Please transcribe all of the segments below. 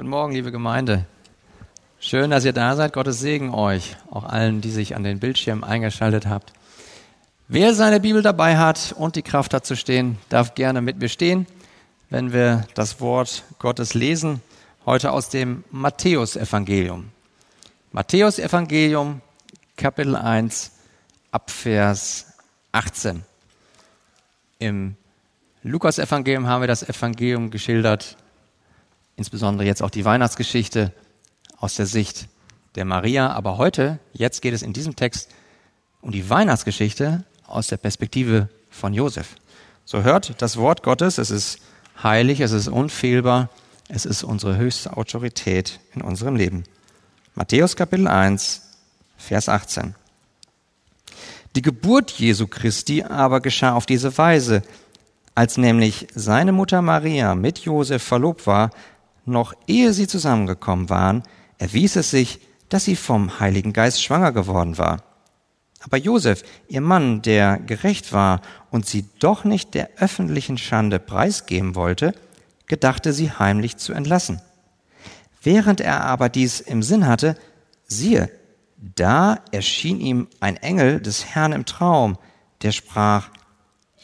Guten Morgen, liebe Gemeinde. Schön, dass ihr da seid. Gottes Segen euch, auch allen, die sich an den Bildschirm eingeschaltet habt. Wer seine Bibel dabei hat und die Kraft hat zu stehen, darf gerne mit mir stehen, wenn wir das Wort Gottes lesen. Heute aus dem Matthäusevangelium. Matthäusevangelium, Kapitel 1, Abvers 18. Im Lukas-Evangelium haben wir das Evangelium geschildert, insbesondere jetzt auch die Weihnachtsgeschichte aus der Sicht der Maria. Aber heute, jetzt geht es in diesem Text um die Weihnachtsgeschichte aus der Perspektive von Josef. So hört das Wort Gottes, es ist heilig, es ist unfehlbar, es ist unsere höchste Autorität in unserem Leben. Matthäus Kapitel 1, Vers 18. Die Geburt Jesu Christi aber geschah auf diese Weise, als nämlich seine Mutter Maria mit Josef verlobt war, noch ehe sie zusammengekommen waren, erwies es sich, dass sie vom Heiligen Geist schwanger geworden war. Aber Josef, ihr Mann, der gerecht war und sie doch nicht der öffentlichen Schande preisgeben wollte, gedachte sie heimlich zu entlassen. Während er aber dies im Sinn hatte, siehe, da erschien ihm ein Engel des Herrn im Traum, der sprach,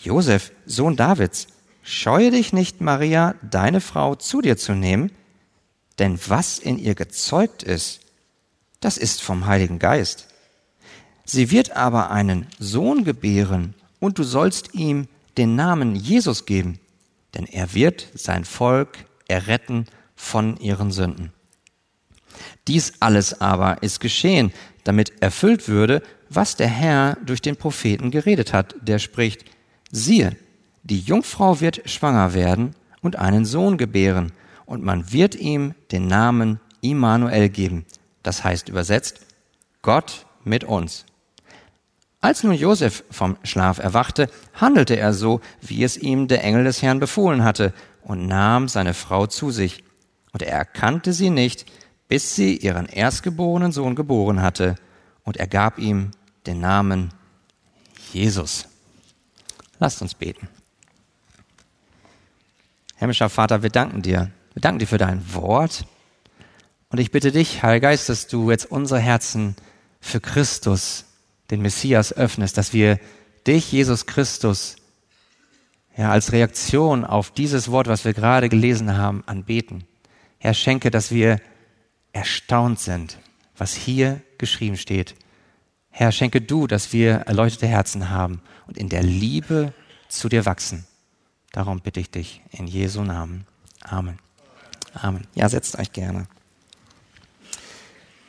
Josef, Sohn Davids, scheue dich nicht, Maria, deine Frau zu dir zu nehmen, denn was in ihr gezeugt ist, das ist vom Heiligen Geist. Sie wird aber einen Sohn gebären, und du sollst ihm den Namen Jesus geben, denn er wird sein Volk erretten von ihren Sünden. Dies alles aber ist geschehen, damit erfüllt würde, was der Herr durch den Propheten geredet hat, der spricht, siehe, die Jungfrau wird schwanger werden und einen Sohn gebären, und man wird ihm den Namen Immanuel geben. Das heißt übersetzt, Gott mit uns. Als nun Josef vom Schlaf erwachte, handelte er so, wie es ihm der Engel des Herrn befohlen hatte, und nahm seine Frau zu sich. Und er erkannte sie nicht, bis sie ihren erstgeborenen Sohn geboren hatte, und er gab ihm den Namen Jesus. Lasst uns beten. Himmlischer Vater, wir danken dir wir danken dir für dein Wort. Und ich bitte dich, Heiliger Geist, dass du jetzt unsere Herzen für Christus, den Messias, öffnest, dass wir dich, Jesus Christus, ja, als Reaktion auf dieses Wort, was wir gerade gelesen haben, anbeten. Herr, schenke, dass wir erstaunt sind, was hier geschrieben steht. Herr, schenke du, dass wir erleuchtete Herzen haben und in der Liebe zu dir wachsen. Darum bitte ich dich in Jesu Namen. Amen. Amen. Ja, setzt euch gerne.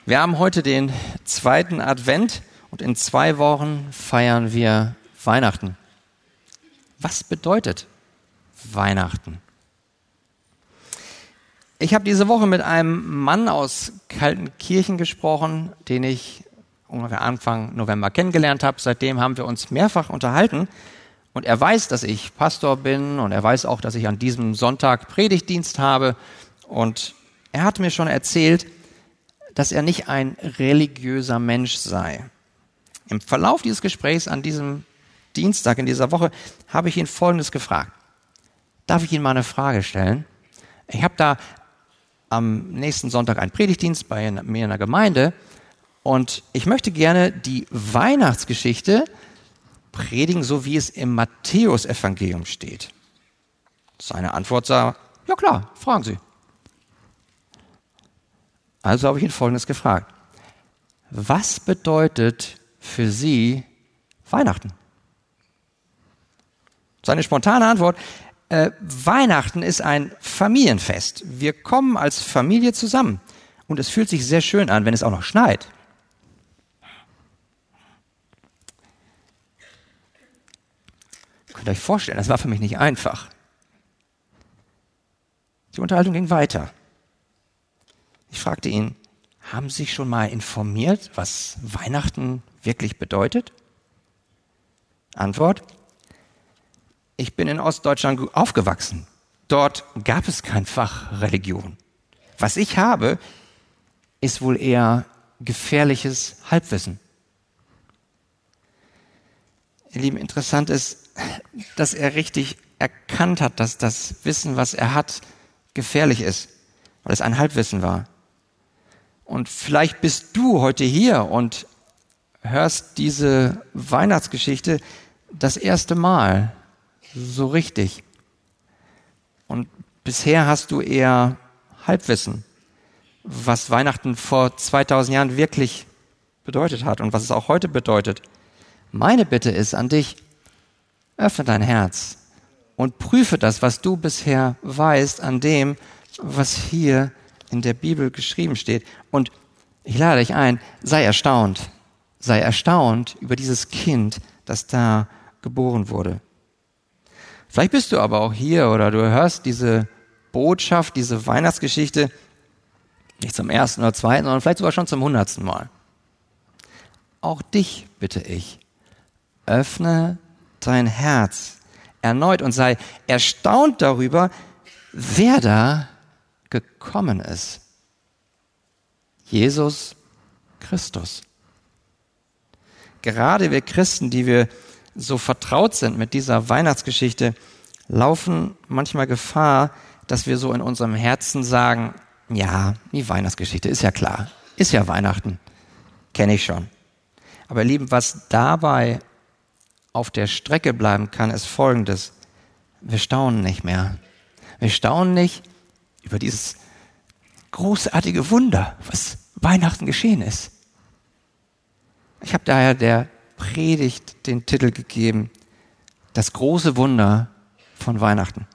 Wir haben heute den zweiten Advent und in zwei Wochen feiern wir Weihnachten. Was bedeutet Weihnachten? Ich habe diese Woche mit einem Mann aus Kaltenkirchen gesprochen, den ich ungefähr Anfang November kennengelernt habe. Seitdem haben wir uns mehrfach unterhalten. Und er weiß, dass ich Pastor bin und er weiß auch, dass ich an diesem Sonntag Predigtdienst habe. Und er hat mir schon erzählt, dass er nicht ein religiöser Mensch sei. Im Verlauf dieses Gesprächs an diesem Dienstag in dieser Woche habe ich ihn Folgendes gefragt. Darf ich Ihnen mal eine Frage stellen? Ich habe da am nächsten Sonntag einen Predigtdienst bei mir in der Gemeinde und ich möchte gerne die Weihnachtsgeschichte predigen, so wie es im Matthäusevangelium steht. Seine Antwort sah, ja klar, fragen Sie. Also habe ich ihn Folgendes gefragt. Was bedeutet für Sie Weihnachten? Seine spontane Antwort, äh, Weihnachten ist ein Familienfest. Wir kommen als Familie zusammen. Und es fühlt sich sehr schön an, wenn es auch noch schneit. Könnt ihr euch vorstellen, das war für mich nicht einfach. Die Unterhaltung ging weiter. Ich fragte ihn, haben Sie sich schon mal informiert, was Weihnachten wirklich bedeutet? Antwort, ich bin in Ostdeutschland aufgewachsen. Dort gab es kein Fach Religion. Was ich habe, ist wohl eher gefährliches Halbwissen. Ihr Lieben, interessant ist, dass er richtig erkannt hat, dass das Wissen, was er hat, gefährlich ist. weil es ein Halbwissen war. Und vielleicht bist du heute hier und hörst diese Weihnachtsgeschichte das erste Mal so richtig. Und bisher hast du eher Halbwissen, was Weihnachten vor 2000 Jahren wirklich bedeutet hat und was es auch heute bedeutet. Meine Bitte ist an dich, öffne dein Herz und prüfe das, was du bisher weißt, an dem, was hier in der Bibel geschrieben steht. Und ich lade dich ein, sei erstaunt, sei erstaunt über dieses Kind, das da geboren wurde. Vielleicht bist du aber auch hier oder du hörst diese Botschaft, diese Weihnachtsgeschichte nicht zum ersten oder zweiten, sondern vielleicht sogar schon zum hundertsten Mal. Auch dich bitte ich, öffne dein Herz erneut und sei erstaunt darüber, wer da gekommen ist. Jesus Christus. Gerade wir Christen, die wir so vertraut sind mit dieser Weihnachtsgeschichte, laufen manchmal Gefahr, dass wir so in unserem Herzen sagen, ja, die Weihnachtsgeschichte ist ja klar, ist ja Weihnachten, kenne ich schon. Aber ihr Lieben, was dabei auf der Strecke bleiben kann, ist Folgendes. Wir staunen nicht mehr. Wir staunen nicht über dieses großartige Wunder, was Weihnachten geschehen ist. Ich habe daher der Predigt den Titel gegeben, das große Wunder von Weihnachten.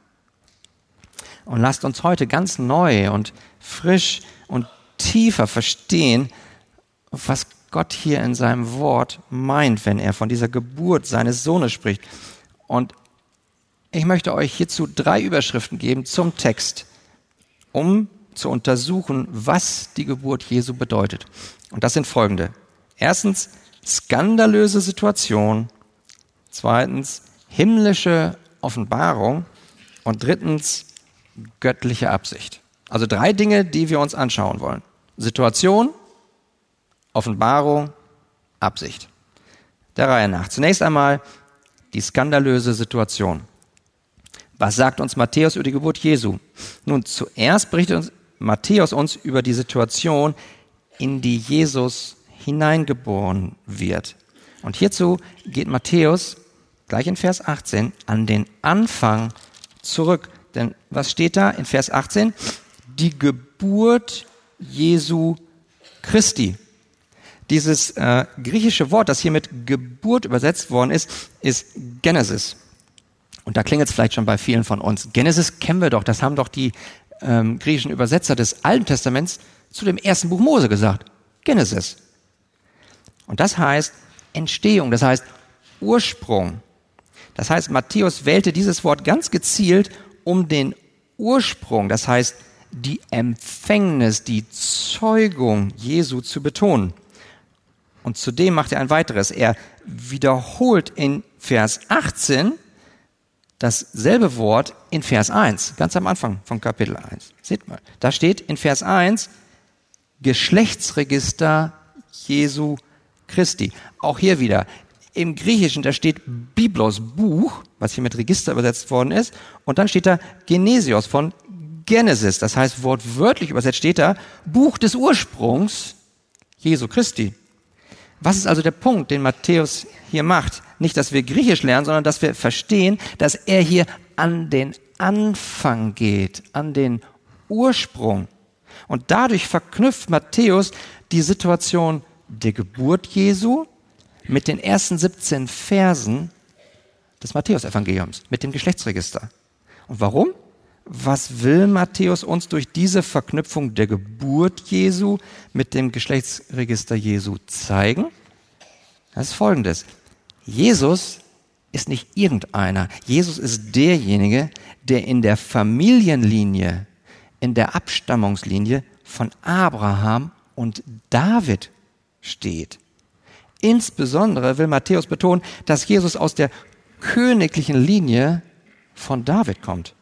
Und lasst uns heute ganz neu und frisch und tiefer verstehen, was Gott hier in seinem Wort meint, wenn er von dieser Geburt seines Sohnes spricht. Und ich möchte euch hierzu drei Überschriften geben zum Text, um zu untersuchen, was die Geburt Jesu bedeutet. Und das sind folgende. Erstens, skandalöse Situation. Zweitens, himmlische Offenbarung. Und drittens, göttliche Absicht. Also drei Dinge, die wir uns anschauen wollen. Situation, Offenbarung, Absicht. Der Reihe nach. Zunächst einmal die skandalöse Situation. Was sagt uns Matthäus über die Geburt Jesu? Nun, zuerst berichtet uns Matthäus uns über die Situation, in die Jesus hineingeboren wird. Und hierzu geht Matthäus gleich in Vers 18 an den Anfang zurück. Denn was steht da in Vers 18? Die Geburt Jesu Christi. Dieses äh, griechische Wort, das hier mit Geburt übersetzt worden ist, ist Genesis. Und da klingt es vielleicht schon bei vielen von uns. Genesis kennen wir doch, das haben doch die ähm, griechischen Übersetzer des Alten Testaments zu dem ersten Buch Mose gesagt. Genesis. Und das heißt Entstehung, das heißt Ursprung. Das heißt, Matthäus wählte dieses Wort ganz gezielt, um den Ursprung, das heißt die Empfängnis, die Zeugung Jesu zu betonen. Und zudem macht er ein weiteres. Er wiederholt in Vers 18 dasselbe Wort in Vers 1, ganz am Anfang von Kapitel 1. Seht mal, da steht in Vers 1 Geschlechtsregister Jesu Christi. Auch hier wieder im Griechischen, da steht Biblos Buch, was hier mit Register übersetzt worden ist, und dann steht da Genesios von Genesis, das heißt wortwörtlich übersetzt steht da Buch des Ursprungs Jesu Christi. Was ist also der Punkt, den Matthäus hier macht? Nicht, dass wir Griechisch lernen, sondern dass wir verstehen, dass er hier an den Anfang geht, an den Ursprung. Und dadurch verknüpft Matthäus die Situation der Geburt Jesu mit den ersten 17 Versen des Matthäusevangeliums, mit dem Geschlechtsregister. Und warum? Was will Matthäus uns durch diese Verknüpfung der Geburt Jesu mit dem Geschlechtsregister Jesu zeigen? Das ist folgendes. Jesus ist nicht irgendeiner. Jesus ist derjenige, der in der Familienlinie, in der Abstammungslinie von Abraham und David steht. Insbesondere will Matthäus betonen, dass Jesus aus der königlichen Linie von David kommt.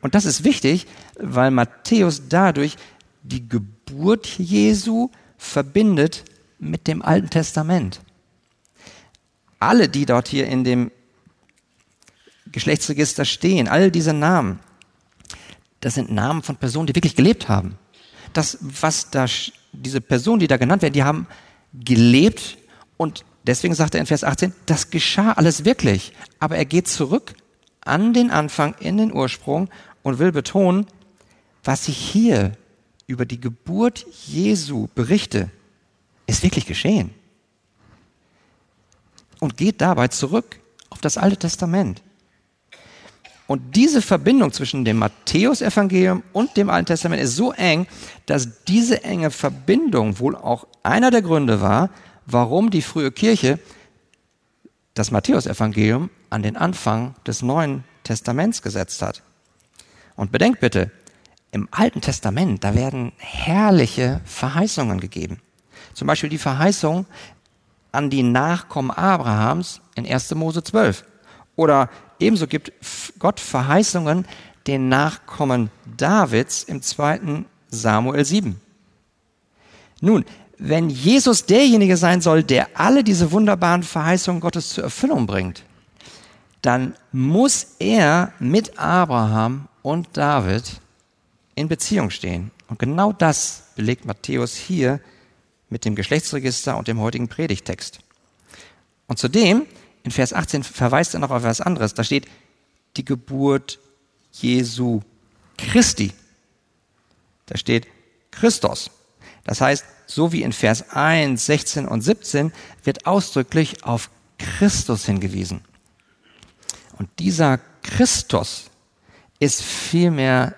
Und das ist wichtig, weil Matthäus dadurch die Geburt Jesu verbindet mit dem Alten Testament. Alle, die dort hier in dem Geschlechtsregister stehen, all diese Namen, das sind Namen von Personen, die wirklich gelebt haben. Das, was da, diese Personen, die da genannt werden, die haben gelebt und deswegen sagt er in Vers 18, das geschah alles wirklich. Aber er geht zurück an den Anfang, in den Ursprung und will betonen, was ich hier über die Geburt Jesu berichte, ist wirklich geschehen. Und geht dabei zurück auf das Alte Testament. Und diese Verbindung zwischen dem Matthäusevangelium und dem Alten Testament ist so eng, dass diese enge Verbindung wohl auch einer der Gründe war, warum die frühe Kirche das Matthäusevangelium an den Anfang des Neuen Testaments gesetzt hat. Und bedenkt bitte, im Alten Testament, da werden herrliche Verheißungen gegeben. Zum Beispiel die Verheißung an die Nachkommen Abrahams in 1. Mose 12. Oder ebenso gibt Gott Verheißungen den Nachkommen Davids im 2. Samuel 7. Nun, wenn Jesus derjenige sein soll, der alle diese wunderbaren Verheißungen Gottes zur Erfüllung bringt, dann muss er mit Abraham und David in Beziehung stehen. Und genau das belegt Matthäus hier mit dem Geschlechtsregister und dem heutigen Predigtext. Und zudem, in Vers 18 verweist er noch auf etwas anderes. Da steht die Geburt Jesu Christi. Da steht Christus. Das heißt, so wie in Vers 1, 16 und 17 wird ausdrücklich auf Christus hingewiesen. Und dieser Christus ist vielmehr,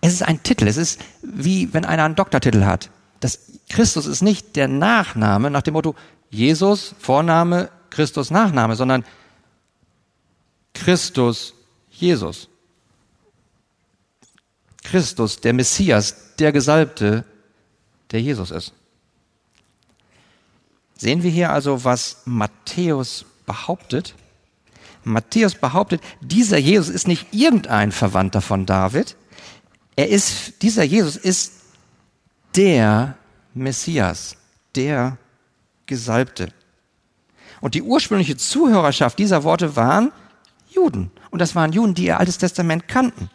es ist ein Titel, es ist wie wenn einer einen Doktortitel hat. Das Christus ist nicht der Nachname nach dem Motto Jesus Vorname, Christus Nachname, sondern Christus Jesus. Christus, der Messias, der Gesalbte, der Jesus ist. Sehen wir hier also, was Matthäus behauptet? Matthäus behauptet, dieser Jesus ist nicht irgendein Verwandter von David. Er ist, dieser Jesus ist der Messias, der Gesalbte. Und die ursprüngliche Zuhörerschaft dieser Worte waren Juden. Und das waren Juden, die ihr Altes Testament kannten.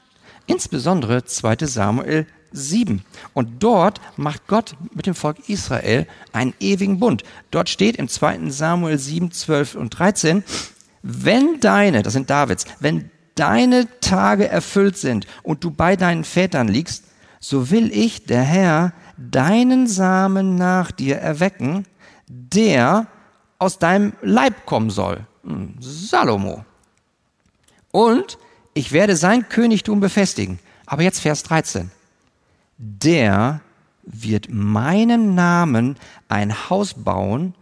Insbesondere 2 Samuel 7. Und dort macht Gott mit dem Volk Israel einen ewigen Bund. Dort steht im 2. Samuel 7, 12 und 13, wenn deine, das sind Davids, wenn deine Tage erfüllt sind und du bei deinen Vätern liegst, so will ich, der Herr, deinen Samen nach dir erwecken, der aus deinem Leib kommen soll. Hm, Salomo. Und ich werde sein Königtum befestigen. Aber jetzt Vers 13. Der wird meinem Namen ein Haus bauen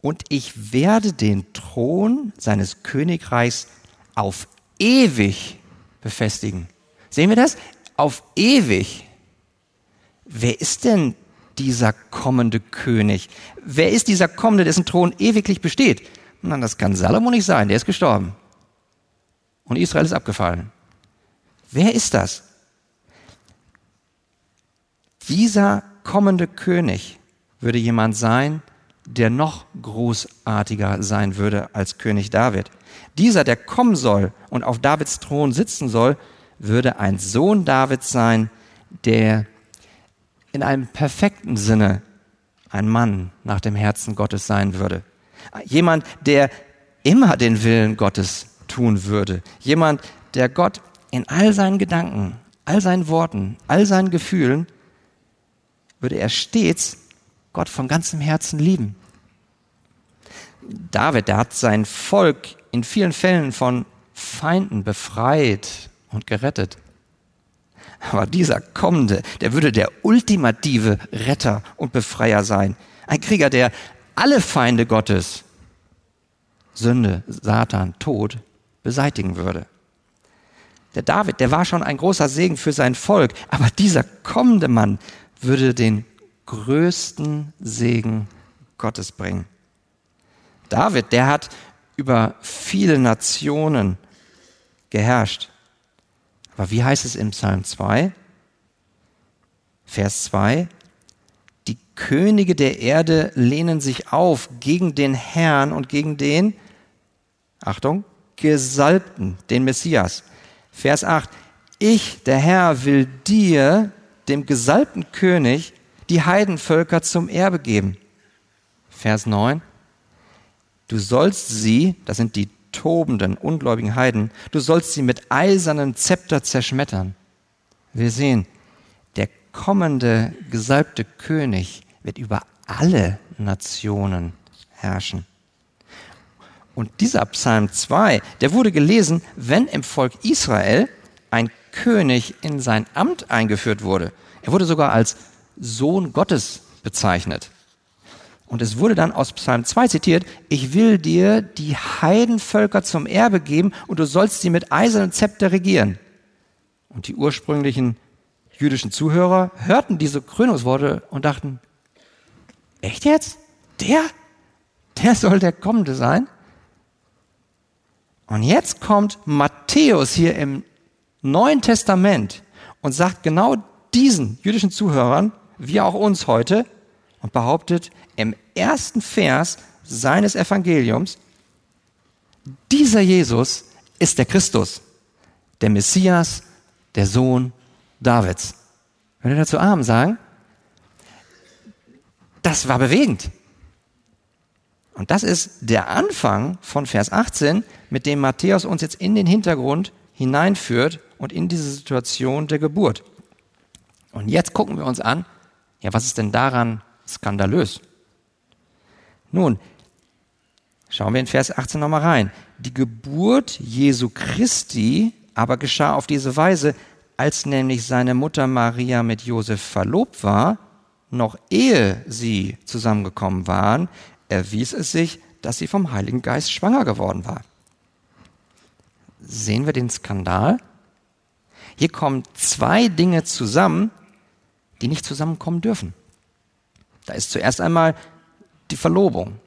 und ich werde den Thron seines Königreichs auf ewig befestigen. Sehen wir das? Auf ewig. Wer ist denn dieser kommende König? Wer ist dieser kommende, dessen Thron ewiglich besteht? Nein, das kann Salomo nicht sein, der ist gestorben. Und Israel ist abgefallen. Wer ist das? Dieser kommende König würde jemand sein, der noch großartiger sein würde als König David. Dieser, der kommen soll und auf Davids Thron sitzen soll, würde ein Sohn Davids sein, der in einem perfekten Sinne ein Mann nach dem Herzen Gottes sein würde. Jemand, der immer den Willen Gottes tun würde. Jemand, der Gott in all seinen Gedanken, all seinen Worten, all seinen Gefühlen, würde er stets Gott von ganzem Herzen lieben. David, der hat sein Volk in vielen Fällen von Feinden befreit und gerettet. Aber dieser kommende, der würde der ultimative Retter und Befreier sein. Ein Krieger, der alle Feinde Gottes, Sünde, Satan, Tod, beseitigen würde. Der David, der war schon ein großer Segen für sein Volk, aber dieser kommende Mann würde den größten Segen Gottes bringen. David, der hat über viele Nationen geherrscht. Aber wie heißt es im Psalm 2? Vers 2. Die Könige der Erde lehnen sich auf gegen den Herrn und gegen den, Achtung, Gesalbten, den Messias. Vers 8. ich, der Herr, will dir, dem gesalbten König, die Heidenvölker zum Erbe geben. Vers 9. Du sollst sie, das sind die tobenden, ungläubigen Heiden, du sollst sie mit eisernem Zepter zerschmettern. Wir sehen, der kommende gesalbte König wird über alle Nationen herrschen. Und dieser Psalm 2, der wurde gelesen, wenn im Volk Israel ein König in sein Amt eingeführt wurde. Er wurde sogar als Sohn Gottes bezeichnet. Und es wurde dann aus Psalm 2 zitiert, ich will dir die Heidenvölker zum Erbe geben und du sollst sie mit eisernem Zepter regieren. Und die ursprünglichen jüdischen Zuhörer hörten diese Krönungsworte und dachten, echt jetzt? Der? Der soll der Kommende sein? Und jetzt kommt Matthäus hier im Neuen Testament und sagt genau diesen jüdischen Zuhörern, wie auch uns heute, und behauptet im ersten Vers seines Evangeliums, dieser Jesus ist der Christus, der Messias, der Sohn Davids. Wenn wir dazu Arm sagen, das war bewegend. Und das ist der Anfang von Vers 18, mit dem Matthäus uns jetzt in den Hintergrund hineinführt und in diese Situation der Geburt. Und jetzt gucken wir uns an, ja, was ist denn daran skandalös? Nun, schauen wir in Vers 18 nochmal rein. Die Geburt Jesu Christi aber geschah auf diese Weise, als nämlich seine Mutter Maria mit Josef verlobt war, noch ehe sie zusammengekommen waren, erwies es sich, dass sie vom Heiligen Geist schwanger geworden war. Sehen wir den Skandal? Hier kommen zwei Dinge zusammen, die nicht zusammenkommen dürfen. Da ist zuerst einmal die Verlobung.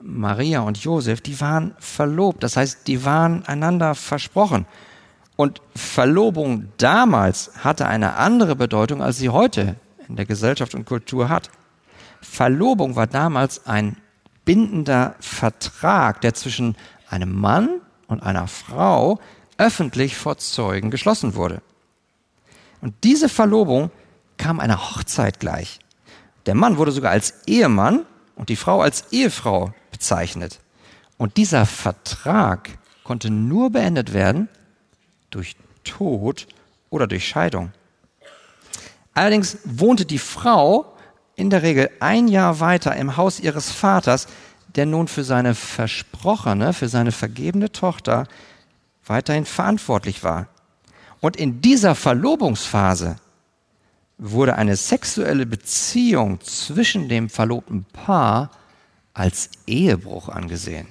Maria und Josef, die waren verlobt, das heißt, die waren einander versprochen. Und Verlobung damals hatte eine andere Bedeutung, als sie heute in der Gesellschaft und Kultur hat. Verlobung war damals ein bindender Vertrag, der zwischen einem Mann und einer Frau öffentlich vor Zeugen geschlossen wurde. Und diese Verlobung kam einer Hochzeit gleich. Der Mann wurde sogar als Ehemann und die Frau als Ehefrau bezeichnet. Und dieser Vertrag konnte nur beendet werden durch Tod oder durch Scheidung. Allerdings wohnte die Frau in der Regel ein Jahr weiter im Haus ihres Vaters, der nun für seine versprochene, für seine vergebene Tochter weiterhin verantwortlich war. Und in dieser Verlobungsphase wurde eine sexuelle Beziehung zwischen dem verlobten Paar als Ehebruch angesehen.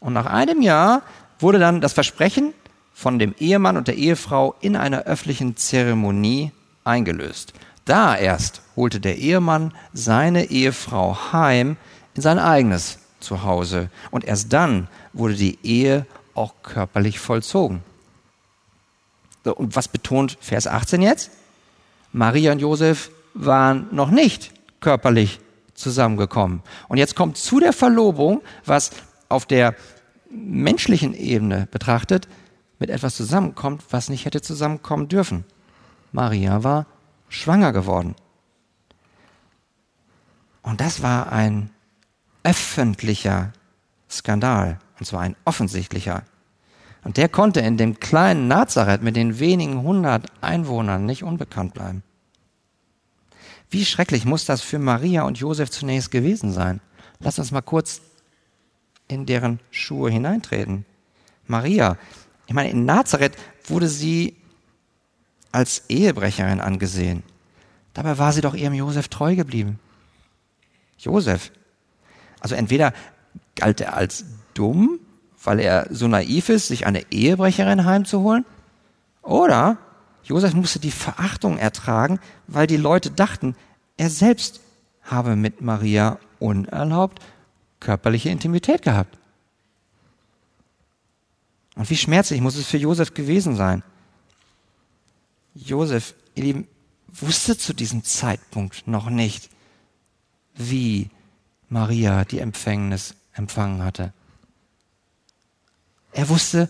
Und nach einem Jahr wurde dann das Versprechen von dem Ehemann und der Ehefrau in einer öffentlichen Zeremonie eingelöst. Da erst holte der Ehemann seine Ehefrau heim in sein eigenes Zuhause. Und erst dann wurde die Ehe auch körperlich vollzogen. So, und was betont Vers 18 jetzt? Maria und Josef waren noch nicht körperlich zusammengekommen. Und jetzt kommt zu der Verlobung, was auf der menschlichen Ebene betrachtet, mit etwas zusammenkommt, was nicht hätte zusammenkommen dürfen. Maria war schwanger geworden. Und das war ein öffentlicher Skandal, und zwar ein offensichtlicher. Und der konnte in dem kleinen Nazareth mit den wenigen hundert Einwohnern nicht unbekannt bleiben. Wie schrecklich muss das für Maria und Josef zunächst gewesen sein? Lass uns mal kurz in deren Schuhe hineintreten. Maria, ich meine, in Nazareth wurde sie als Ehebrecherin angesehen. Dabei war sie doch ihrem Josef treu geblieben. Josef. Also entweder galt er als dumm weil er so naiv ist, sich eine Ehebrecherin heimzuholen? Oder Josef musste die Verachtung ertragen, weil die Leute dachten, er selbst habe mit Maria unerlaubt körperliche Intimität gehabt. Und wie schmerzlich muss es für Josef gewesen sein? Josef, ihr Lieben, wusste zu diesem Zeitpunkt noch nicht, wie Maria die Empfängnis empfangen hatte. Er wusste,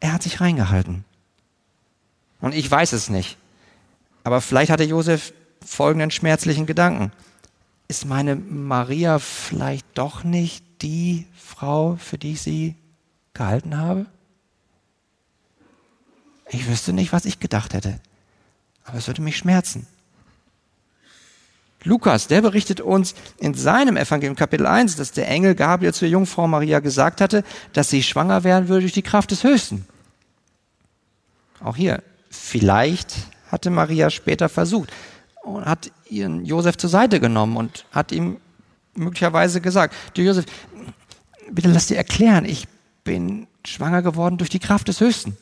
er hat sich reingehalten. Und ich weiß es nicht. Aber vielleicht hatte Josef folgenden schmerzlichen Gedanken. Ist meine Maria vielleicht doch nicht die Frau, für die ich sie gehalten habe? Ich wüsste nicht, was ich gedacht hätte. Aber es würde mich schmerzen. Lukas, der berichtet uns in seinem Evangelium Kapitel 1, dass der Engel Gabriel zur Jungfrau Maria gesagt hatte, dass sie schwanger werden würde durch die Kraft des Höchsten. Auch hier, vielleicht hatte Maria später versucht und hat ihren Josef zur Seite genommen und hat ihm möglicherweise gesagt, du Josef, bitte lass dir erklären, ich bin schwanger geworden durch die Kraft des Höchsten.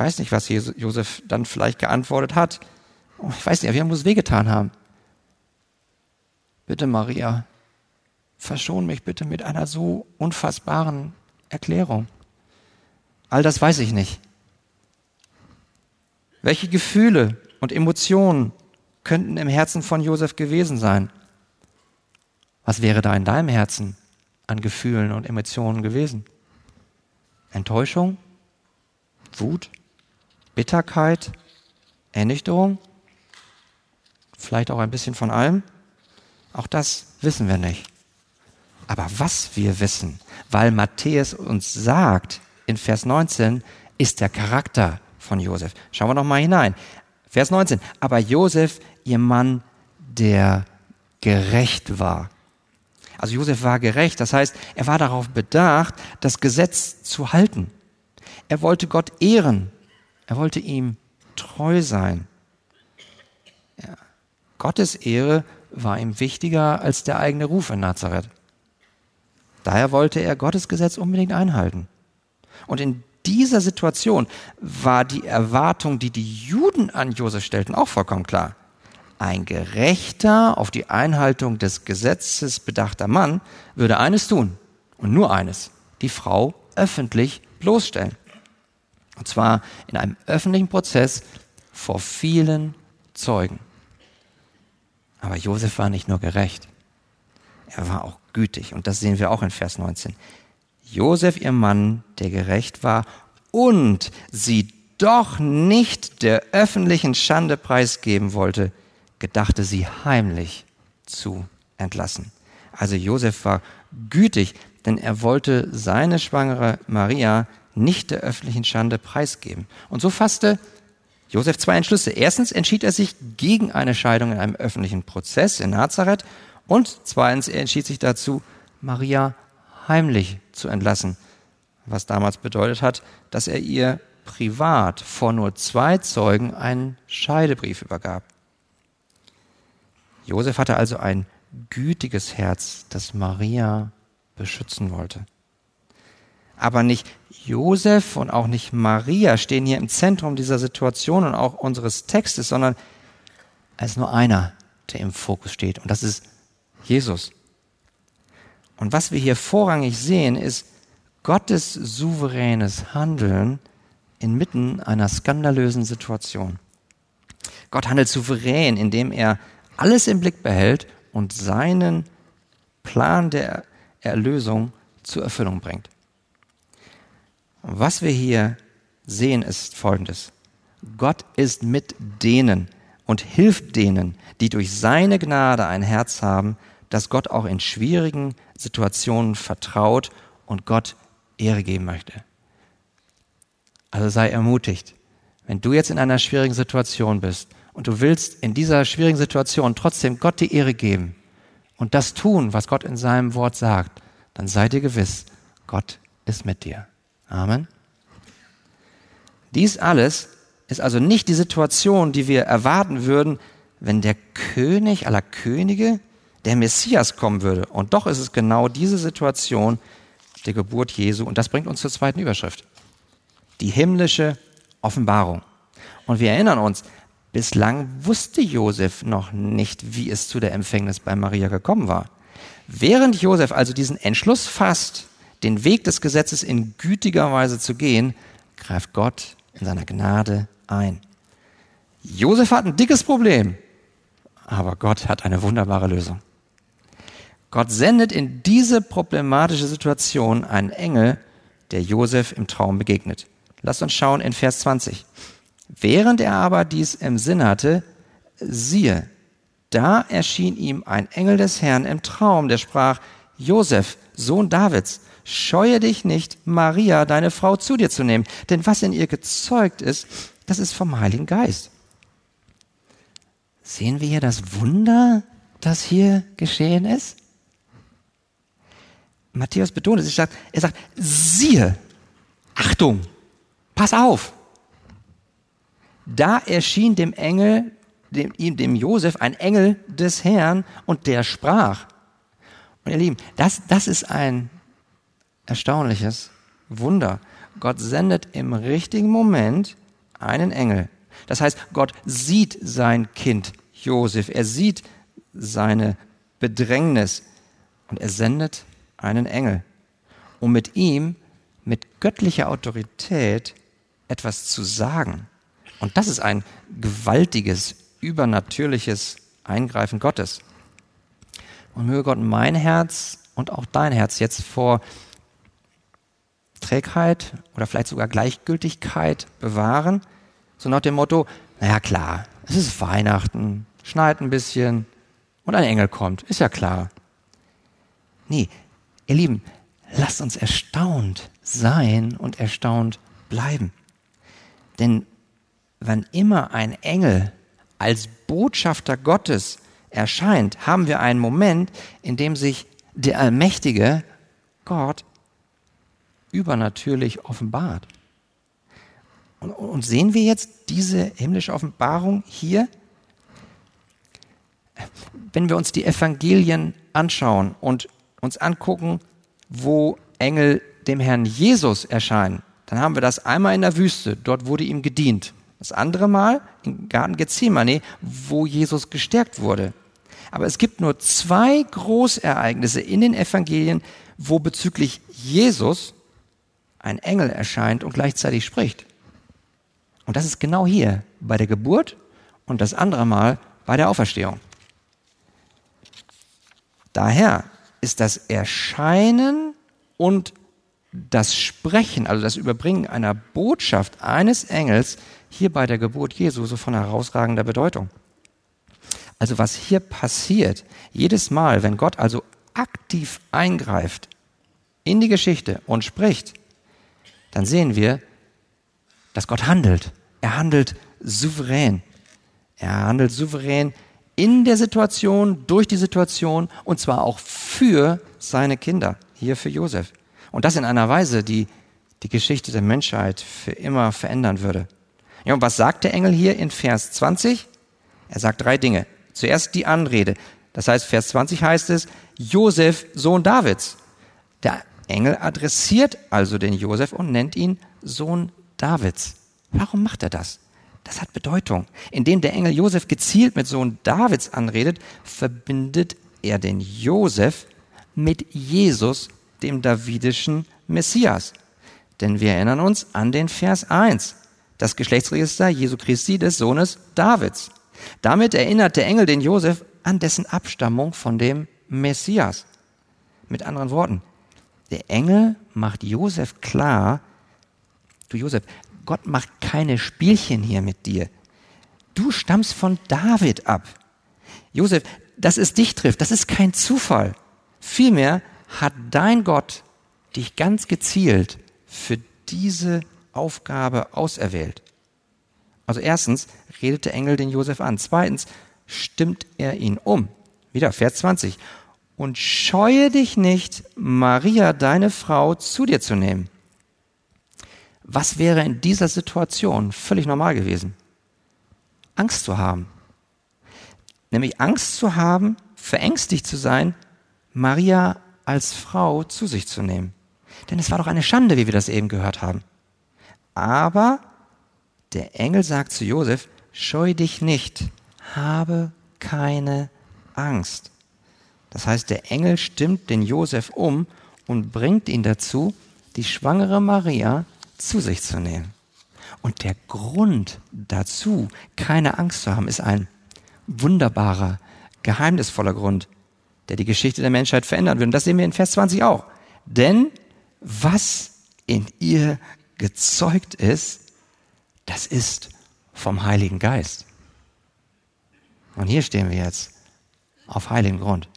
Weiß nicht, was Josef dann vielleicht geantwortet hat. Oh, ich weiß nicht, wir muss wehgetan haben. Bitte, Maria, verschon mich bitte mit einer so unfassbaren Erklärung. All das weiß ich nicht. Welche Gefühle und Emotionen könnten im Herzen von Josef gewesen sein? Was wäre da in deinem Herzen an Gefühlen und Emotionen gewesen? Enttäuschung? Wut? Bitterkeit? Ernüchterung? Vielleicht auch ein bisschen von allem? Auch das wissen wir nicht. Aber was wir wissen, weil Matthäus uns sagt in Vers 19, ist der Charakter von Josef. Schauen wir noch mal hinein. Vers 19. Aber Josef, ihr Mann, der gerecht war. Also Josef war gerecht, das heißt, er war darauf bedacht, das Gesetz zu halten. Er wollte Gott ehren. Er wollte ihm treu sein. Ja. Gottes Ehre war ihm wichtiger als der eigene Ruf in Nazareth. Daher wollte er Gottes Gesetz unbedingt einhalten. Und in dieser Situation war die Erwartung, die die Juden an Josef stellten, auch vollkommen klar. Ein gerechter, auf die Einhaltung des Gesetzes bedachter Mann würde eines tun und nur eines, die Frau öffentlich bloßstellen. Und zwar in einem öffentlichen Prozess vor vielen Zeugen. Aber Josef war nicht nur gerecht, er war auch gütig. Und das sehen wir auch in Vers 19. Josef, ihr Mann, der gerecht war und sie doch nicht der öffentlichen Schande preisgeben wollte, gedachte sie heimlich zu entlassen. Also Josef war gütig, denn er wollte seine schwangere Maria nicht der öffentlichen Schande preisgeben. Und so fasste Josef zwei Entschlüsse. Erstens entschied er sich gegen eine Scheidung in einem öffentlichen Prozess in Nazareth und zweitens, er entschied sich dazu, Maria heimlich zu entlassen, was damals bedeutet hat, dass er ihr privat vor nur zwei Zeugen einen Scheidebrief übergab. Josef hatte also ein gütiges Herz, das Maria beschützen wollte. Aber nicht Josef und auch nicht Maria stehen hier im Zentrum dieser Situation und auch unseres Textes, sondern es ist nur einer, der im Fokus steht. Und das ist Jesus. Und was wir hier vorrangig sehen, ist Gottes souveränes Handeln inmitten einer skandalösen Situation. Gott handelt souverän, indem er alles im Blick behält und seinen Plan der Erlösung zur Erfüllung bringt. Was wir hier sehen, ist Folgendes. Gott ist mit denen und hilft denen, die durch seine Gnade ein Herz haben, dass Gott auch in schwierigen Situationen vertraut und Gott Ehre geben möchte. Also sei ermutigt. Wenn du jetzt in einer schwierigen Situation bist und du willst in dieser schwierigen Situation trotzdem Gott die Ehre geben und das tun, was Gott in seinem Wort sagt, dann sei dir gewiss, Gott ist mit dir. Amen. Dies alles ist also nicht die Situation, die wir erwarten würden, wenn der König aller Könige der Messias kommen würde. Und doch ist es genau diese Situation der Geburt Jesu. Und das bringt uns zur zweiten Überschrift. Die himmlische Offenbarung. Und wir erinnern uns, bislang wusste Josef noch nicht, wie es zu der Empfängnis bei Maria gekommen war. Während Josef also diesen Entschluss fasst, den Weg des Gesetzes in gütiger Weise zu gehen, greift Gott in seiner Gnade ein. Josef hat ein dickes Problem, aber Gott hat eine wunderbare Lösung. Gott sendet in diese problematische Situation einen Engel, der Josef im Traum begegnet. Lasst uns schauen in Vers 20. Während er aber dies im Sinn hatte, siehe, da erschien ihm ein Engel des Herrn im Traum, der sprach, Josef, Sohn Davids, scheue dich nicht, Maria, deine Frau, zu dir zu nehmen, denn was in ihr gezeugt ist, das ist vom Heiligen Geist. Sehen wir hier das Wunder, das hier geschehen ist? Matthäus betont es, er sagt, siehe, Achtung, pass auf. Da erschien dem Engel, dem, ihm, dem Josef, ein Engel des Herrn und der sprach. Und ihr Lieben, das, das ist ein erstaunliches Wunder. Gott sendet im richtigen Moment einen Engel. Das heißt, Gott sieht sein Kind Josef, er sieht seine Bedrängnis und er sendet einen Engel, um mit ihm mit göttlicher Autorität etwas zu sagen. Und das ist ein gewaltiges, übernatürliches Eingreifen Gottes. Und möge Gott mein Herz und auch dein Herz jetzt vor Trägheit oder vielleicht sogar Gleichgültigkeit bewahren. So nach dem Motto, naja klar, es ist Weihnachten, schneit ein bisschen und ein Engel kommt, ist ja klar. Nee, ihr Lieben, lasst uns erstaunt sein und erstaunt bleiben. Denn wann immer ein Engel als Botschafter Gottes erscheint, haben wir einen Moment, in dem sich der allmächtige Gott übernatürlich offenbart. Und, und sehen wir jetzt diese himmlische Offenbarung hier? Wenn wir uns die Evangelien anschauen und uns angucken, wo Engel dem Herrn Jesus erscheinen, dann haben wir das einmal in der Wüste, dort wurde ihm gedient. Das andere Mal im Garten Gethsemane, wo Jesus gestärkt wurde. Aber es gibt nur zwei Großereignisse in den Evangelien, wo bezüglich Jesus ein Engel erscheint und gleichzeitig spricht. Und das ist genau hier bei der Geburt und das andere Mal bei der Auferstehung. Daher ist das Erscheinen und das Sprechen, also das Überbringen einer Botschaft eines Engels hier bei der Geburt Jesu so von herausragender Bedeutung. Also was hier passiert, jedes Mal, wenn Gott also aktiv eingreift in die Geschichte und spricht, dann sehen wir, dass Gott handelt. Er handelt souverän. Er handelt souverän in der Situation, durch die Situation und zwar auch für seine Kinder, hier für Josef. Und das in einer Weise, die die Geschichte der Menschheit für immer verändern würde. Ja, und was sagt der Engel hier in Vers 20? Er sagt drei Dinge. Zuerst die Anrede. Das heißt, Vers 20 heißt es, Josef, Sohn Davids. Der Engel adressiert also den Josef und nennt ihn Sohn Davids. Warum macht er das? Das hat Bedeutung. Indem der Engel Josef gezielt mit Sohn Davids anredet, verbindet er den Josef mit Jesus, dem davidischen Messias. Denn wir erinnern uns an den Vers 1, das Geschlechtsregister Jesu Christi des Sohnes Davids. Damit erinnert der Engel den Josef an dessen Abstammung von dem Messias. Mit anderen Worten, der Engel macht Josef klar, du Josef, Gott macht keine Spielchen hier mit dir. Du stammst von David ab. Josef, dass es dich trifft, das ist kein Zufall. Vielmehr hat dein Gott dich ganz gezielt für diese Aufgabe auserwählt. Also erstens redet der Engel den Josef an. Zweitens stimmt er ihn um. Wieder Vers 20 und scheue dich nicht, Maria, deine Frau, zu dir zu nehmen. Was wäre in dieser Situation völlig normal gewesen? Angst zu haben. Nämlich Angst zu haben, verängstigt zu sein, Maria als Frau zu sich zu nehmen. Denn es war doch eine Schande, wie wir das eben gehört haben. Aber der Engel sagt zu Josef, scheu dich nicht, habe keine Angst. Das heißt, der Engel stimmt den Josef um und bringt ihn dazu, die schwangere Maria zu sich zu nehmen. Und der Grund dazu, keine Angst zu haben, ist ein wunderbarer, geheimnisvoller Grund. der die Geschichte der Menschheit verändern wird. Und das sehen wir in Vers 20 auch. Denn was in ihr gezeugt ist, das ist vom Heiligen Geist. Und hier stehen wir jetzt auf heiligen Grund.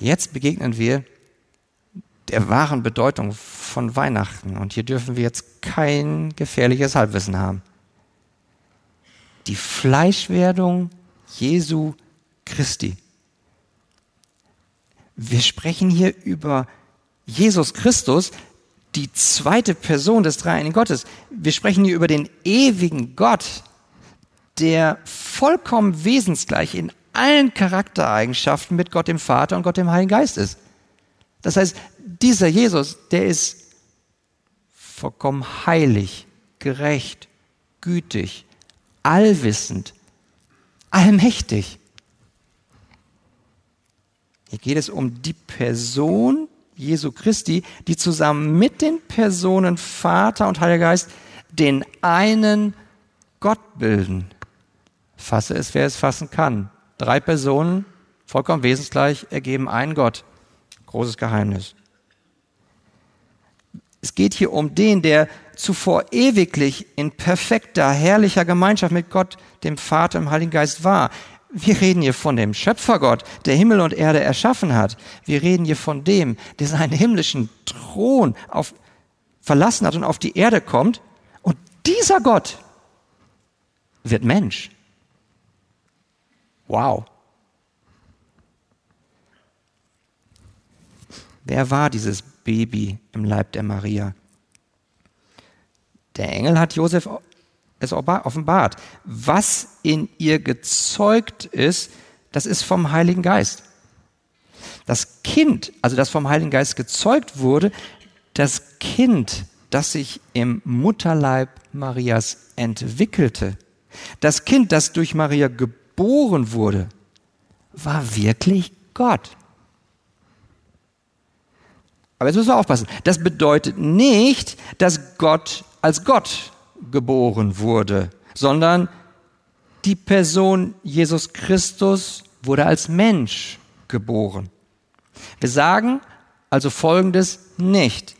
Jetzt begegnen wir der wahren Bedeutung von Weihnachten. Und hier dürfen wir jetzt kein gefährliches Halbwissen haben. Die Fleischwerdung Jesu Christi. Wir sprechen hier über Jesus Christus, die zweite Person des dreieinigen Gottes. Wir sprechen hier über den ewigen Gott, der vollkommen wesensgleich in allen Charaktereigenschaften mit Gott dem Vater und Gott dem Heiligen Geist ist. Das heißt, dieser Jesus, der ist vollkommen heilig, gerecht, gütig, allwissend, allmächtig. Hier geht es um die Person Jesu Christi, die zusammen mit den Personen Vater und Heiliger Geist den einen Gott bilden. Fasse es, wer es fassen kann. Drei Personen, vollkommen wesensgleich, ergeben einen Gott. Großes Geheimnis. Es geht hier um den, der zuvor ewiglich in perfekter, herrlicher Gemeinschaft mit Gott, dem Vater im Heiligen Geist war. Wir reden hier von dem Schöpfergott, der Himmel und Erde erschaffen hat. Wir reden hier von dem, der seinen himmlischen Thron auf, verlassen hat und auf die Erde kommt. Und dieser Gott wird Mensch. Wow. Wer war dieses Baby im Leib der Maria? Der Engel hat Josef es offenbart. Was in ihr gezeugt ist, das ist vom Heiligen Geist. Das Kind, also das vom Heiligen Geist gezeugt wurde, das Kind, das sich im Mutterleib Marias entwickelte, das Kind, das durch Maria geboren wurde, war wirklich Gott. Aber jetzt müssen wir aufpassen. Das bedeutet nicht, dass Gott als Gott geboren wurde, sondern die Person Jesus Christus wurde als Mensch geboren. Wir sagen also Folgendes nicht.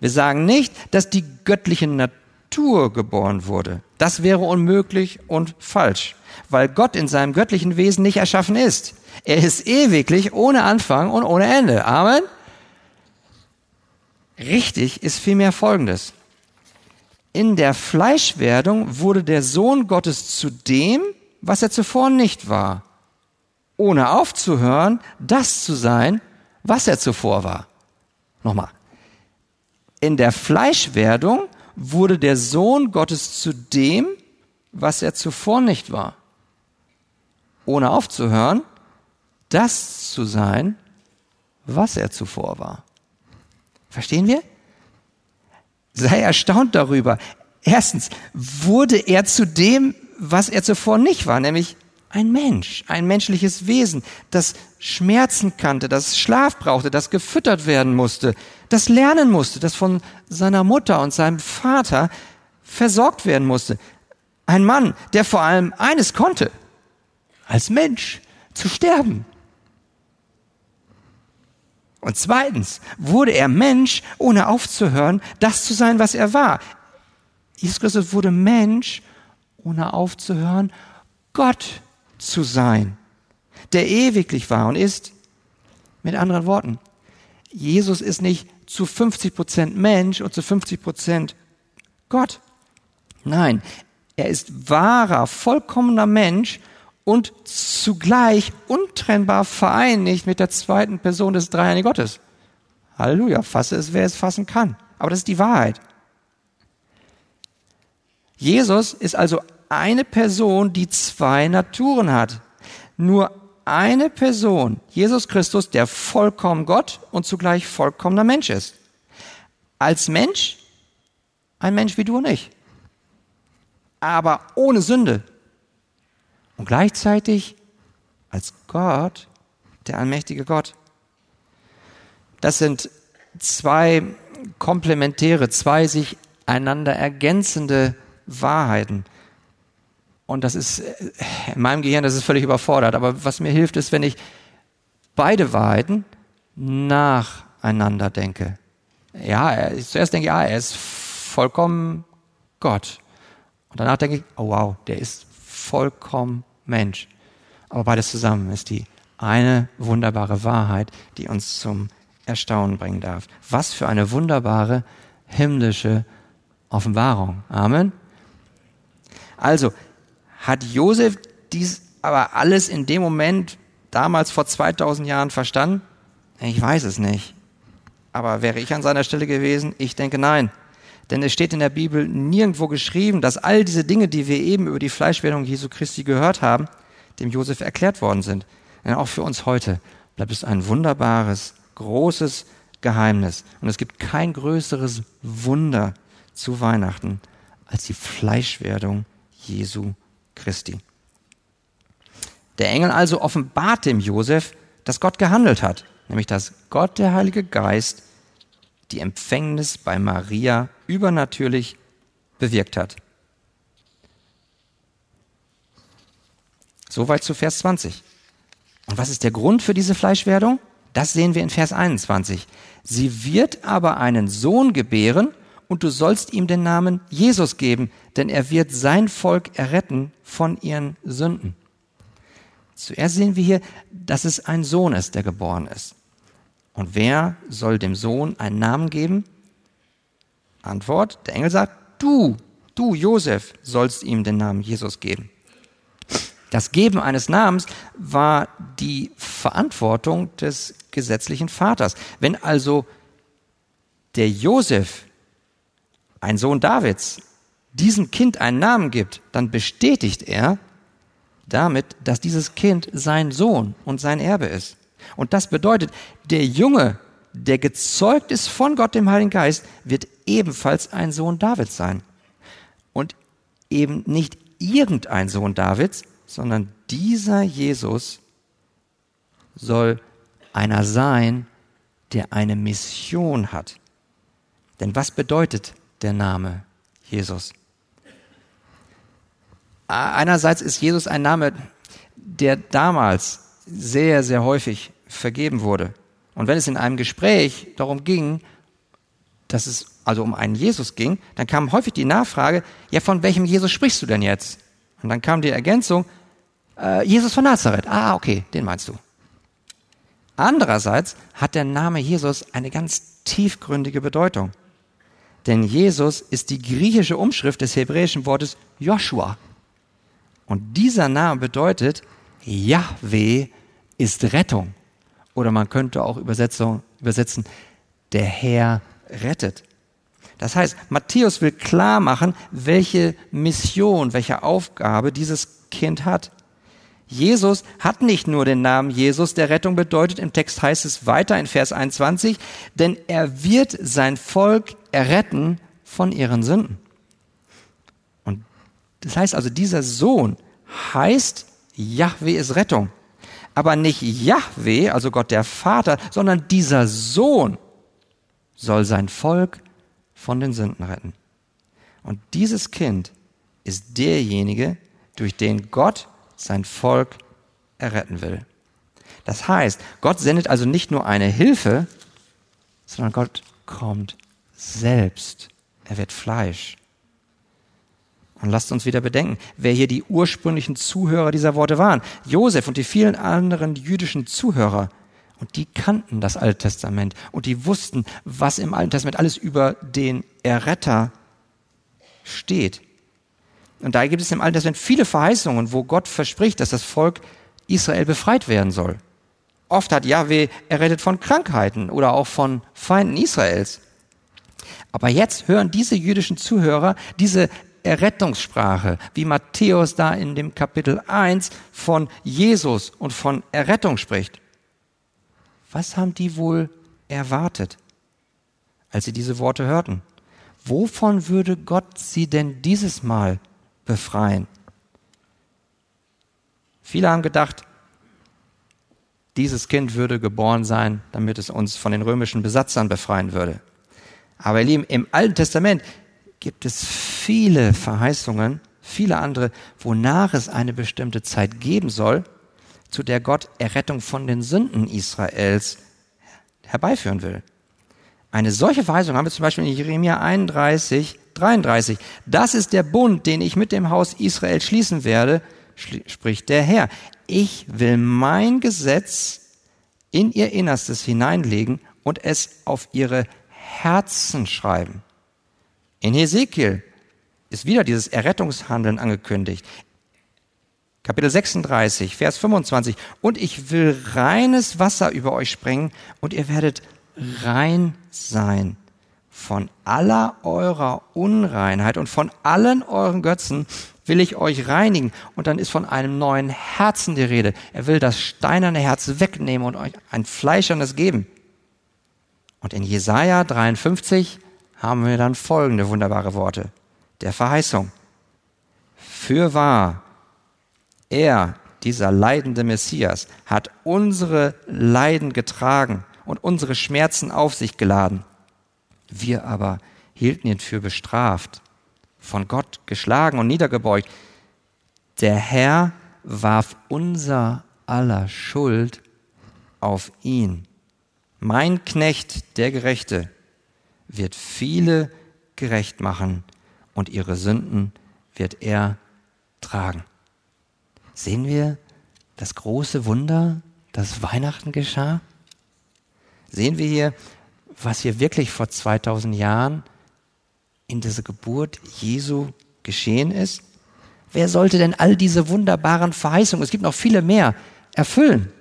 Wir sagen nicht, dass die göttliche Natur geboren wurde. Das wäre unmöglich und falsch, weil Gott in seinem göttlichen Wesen nicht erschaffen ist. Er ist ewiglich, ohne Anfang und ohne Ende. Amen. Richtig ist vielmehr Folgendes. In der Fleischwerdung wurde der Sohn Gottes zu dem, was er zuvor nicht war, ohne aufzuhören, das zu sein, was er zuvor war. Nochmal. In der Fleischwerdung wurde der Sohn Gottes zu dem, was er zuvor nicht war, ohne aufzuhören, das zu sein, was er zuvor war. Verstehen wir? Sei erstaunt darüber. Erstens, wurde er zu dem, was er zuvor nicht war, nämlich ein Mensch, ein menschliches Wesen, das Schmerzen kannte, das Schlaf brauchte, das gefüttert werden musste, das lernen musste, das von seiner Mutter und seinem Vater versorgt werden musste. Ein Mann, der vor allem eines konnte, als Mensch zu sterben. Und zweitens wurde er Mensch, ohne aufzuhören, das zu sein, was er war. Jesus Christus wurde Mensch, ohne aufzuhören, Gott zu sein, der ewiglich war und ist. Mit anderen Worten, Jesus ist nicht zu 50 Prozent Mensch und zu 50 Prozent Gott. Nein, er ist wahrer, vollkommener Mensch und zugleich untrennbar vereinigt mit der zweiten Person des Dreieinigen Gottes. Halleluja, fasse es, wer es fassen kann. Aber das ist die Wahrheit. Jesus ist also eine Person, die zwei Naturen hat. Nur eine Person, Jesus Christus, der vollkommen Gott und zugleich vollkommener Mensch ist. Als Mensch, ein Mensch wie du und ich. Aber ohne Sünde, und gleichzeitig als Gott, der allmächtige Gott. Das sind zwei komplementäre, zwei sich einander ergänzende Wahrheiten. Und das ist in meinem Gehirn, das ist völlig überfordert. Aber was mir hilft, ist, wenn ich beide Wahrheiten nacheinander denke. Ja, er, zuerst denke ich, ja, er ist vollkommen Gott. Und danach denke ich, oh wow, der ist vollkommen Mensch. Aber beides zusammen ist die eine wunderbare Wahrheit, die uns zum Erstaunen bringen darf. Was für eine wunderbare himmlische Offenbarung. Amen. Also, hat Josef dies aber alles in dem Moment damals vor 2000 Jahren verstanden? Ich weiß es nicht. Aber wäre ich an seiner Stelle gewesen? Ich denke nein. Denn es steht in der Bibel nirgendwo geschrieben, dass all diese Dinge, die wir eben über die Fleischwerdung Jesu Christi gehört haben, dem Josef erklärt worden sind. Denn auch für uns heute bleibt es ein wunderbares, großes Geheimnis. Und es gibt kein größeres Wunder zu Weihnachten als die Fleischwerdung Jesu Christi. Der Engel also offenbart dem Josef, dass Gott gehandelt hat, nämlich dass Gott, der Heilige Geist, die Empfängnis bei Maria übernatürlich bewirkt hat. Soweit zu Vers 20. Und was ist der Grund für diese Fleischwerdung? Das sehen wir in Vers 21. Sie wird aber einen Sohn gebären und du sollst ihm den Namen Jesus geben, denn er wird sein Volk erretten von ihren Sünden. Zuerst sehen wir hier, dass es ein Sohn ist, der geboren ist. Und wer soll dem Sohn einen Namen geben? Antwort, der Engel sagt, du, du Josef, sollst ihm den Namen Jesus geben. Das Geben eines Namens war die Verantwortung des gesetzlichen Vaters. Wenn also der Josef, ein Sohn Davids, diesem Kind einen Namen gibt, dann bestätigt er damit, dass dieses Kind sein Sohn und sein Erbe ist. Und das bedeutet, der Junge, der gezeugt ist von Gott dem Heiligen Geist, wird ebenfalls ein Sohn Davids sein. Und eben nicht irgendein Sohn Davids, sondern dieser Jesus soll einer sein, der eine Mission hat. Denn was bedeutet der Name Jesus? Einerseits ist Jesus ein Name, der damals sehr, sehr häufig vergeben wurde. Und wenn es in einem Gespräch darum ging, dass es also um einen Jesus ging, dann kam häufig die Nachfrage, ja, von welchem Jesus sprichst du denn jetzt? Und dann kam die Ergänzung, äh, Jesus von Nazareth. Ah, okay, den meinst du. Andererseits hat der Name Jesus eine ganz tiefgründige Bedeutung. Denn Jesus ist die griechische Umschrift des hebräischen Wortes Joshua. Und dieser Name bedeutet, Yahweh ist Rettung. Oder man könnte auch übersetzen, der Herr rettet. Das heißt, Matthäus will klar machen, welche Mission, welche Aufgabe dieses Kind hat. Jesus hat nicht nur den Namen Jesus, der Rettung bedeutet. Im Text heißt es weiter in Vers 21, denn er wird sein Volk erretten von ihren Sünden. Und das heißt also, dieser Sohn heißt, Yahweh ist Rettung. Aber nicht Yahweh, also Gott der Vater, sondern dieser Sohn soll sein Volk von den Sünden retten. Und dieses Kind ist derjenige, durch den Gott sein Volk erretten will. Das heißt, Gott sendet also nicht nur eine Hilfe, sondern Gott kommt selbst. Er wird Fleisch. Und lasst uns wieder bedenken, wer hier die ursprünglichen Zuhörer dieser Worte waren. Josef und die vielen anderen jüdischen Zuhörer. Und die kannten das Alte Testament und die wussten, was im Alten Testament alles über den Erretter steht. Und da gibt es im Alten Testament viele Verheißungen, wo Gott verspricht, dass das Volk Israel befreit werden soll. Oft hat Yahweh errettet von Krankheiten oder auch von Feinden Israels. Aber jetzt hören diese jüdischen Zuhörer diese Errettungssprache, wie Matthäus da in dem Kapitel 1 von Jesus und von Errettung spricht. Was haben die wohl erwartet, als sie diese Worte hörten? Wovon würde Gott sie denn dieses Mal befreien. Viele haben gedacht, dieses Kind würde geboren sein, damit es uns von den römischen Besatzern befreien würde. Aber ihr Lieben, im Alten Testament gibt es viele Verheißungen, viele andere, wonach es eine bestimmte Zeit geben soll, zu der Gott Errettung von den Sünden Israels herbeiführen will. Eine solche Verheißung haben wir zum Beispiel in Jeremia 31, 33. Das ist der Bund, den ich mit dem Haus Israel schließen werde, spricht der Herr. Ich will mein Gesetz in ihr Innerstes hineinlegen und es auf ihre Herzen schreiben. In Hesekiel ist wieder dieses Errettungshandeln angekündigt. Kapitel 36, Vers 25. Und ich will reines Wasser über euch sprengen und ihr werdet rein sein. Von aller eurer Unreinheit und von allen euren Götzen will ich euch reinigen. Und dann ist von einem neuen Herzen die Rede. Er will das steinerne Herz wegnehmen und euch ein fleischernes geben. Und in Jesaja 53 haben wir dann folgende wunderbare Worte der Verheißung. Fürwahr, er, dieser leidende Messias, hat unsere Leiden getragen und unsere Schmerzen auf sich geladen. Wir aber hielten ihn für bestraft, von Gott geschlagen und niedergebeugt. Der Herr warf unser aller Schuld auf ihn. Mein Knecht, der Gerechte, wird viele gerecht machen und ihre Sünden wird er tragen. Sehen wir das große Wunder, das Weihnachten geschah? Sehen wir hier, was hier wirklich vor 2000 Jahren in dieser Geburt Jesu geschehen ist? Wer sollte denn all diese wunderbaren Verheißungen, es gibt noch viele mehr, erfüllen?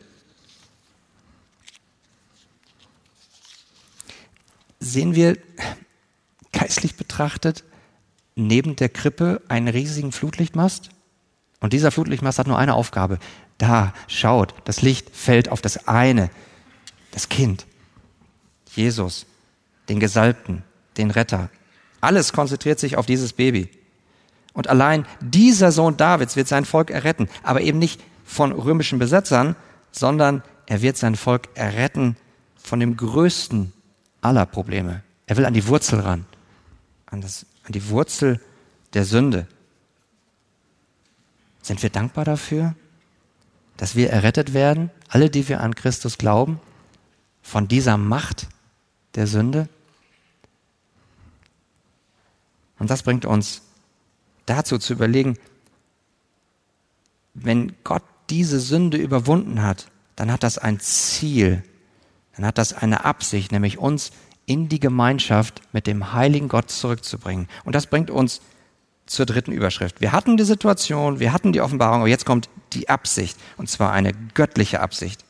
Sehen wir geistlich betrachtet neben der Krippe einen riesigen Flutlichtmast? Und dieser Flutlichtmast hat nur eine Aufgabe. Da, schaut, das Licht fällt auf das eine, das Kind, Jesus, den Gesalbten, den Retter. Alles konzentriert sich auf dieses Baby. Und allein dieser Sohn Davids wird sein Volk erretten, aber eben nicht von römischen Besetzern, sondern er wird sein Volk erretten von dem größten aller Probleme. Er will an die Wurzel ran, an, das, an die Wurzel der Sünde. Sind wir dankbar dafür, dass wir errettet werden, alle, die wir an Christus glauben, von dieser Macht der Sünde? Und das bringt uns dazu zu überlegen, wenn Gott diese Sünde überwunden hat, dann hat das ein Ziel, dann hat das eine Absicht, nämlich uns in die Gemeinschaft mit dem heiligen Gott zurückzubringen. Und das bringt uns zur dritten Überschrift. Wir hatten die Situation, wir hatten die Offenbarung, aber jetzt kommt die Absicht, und zwar eine göttliche Absicht.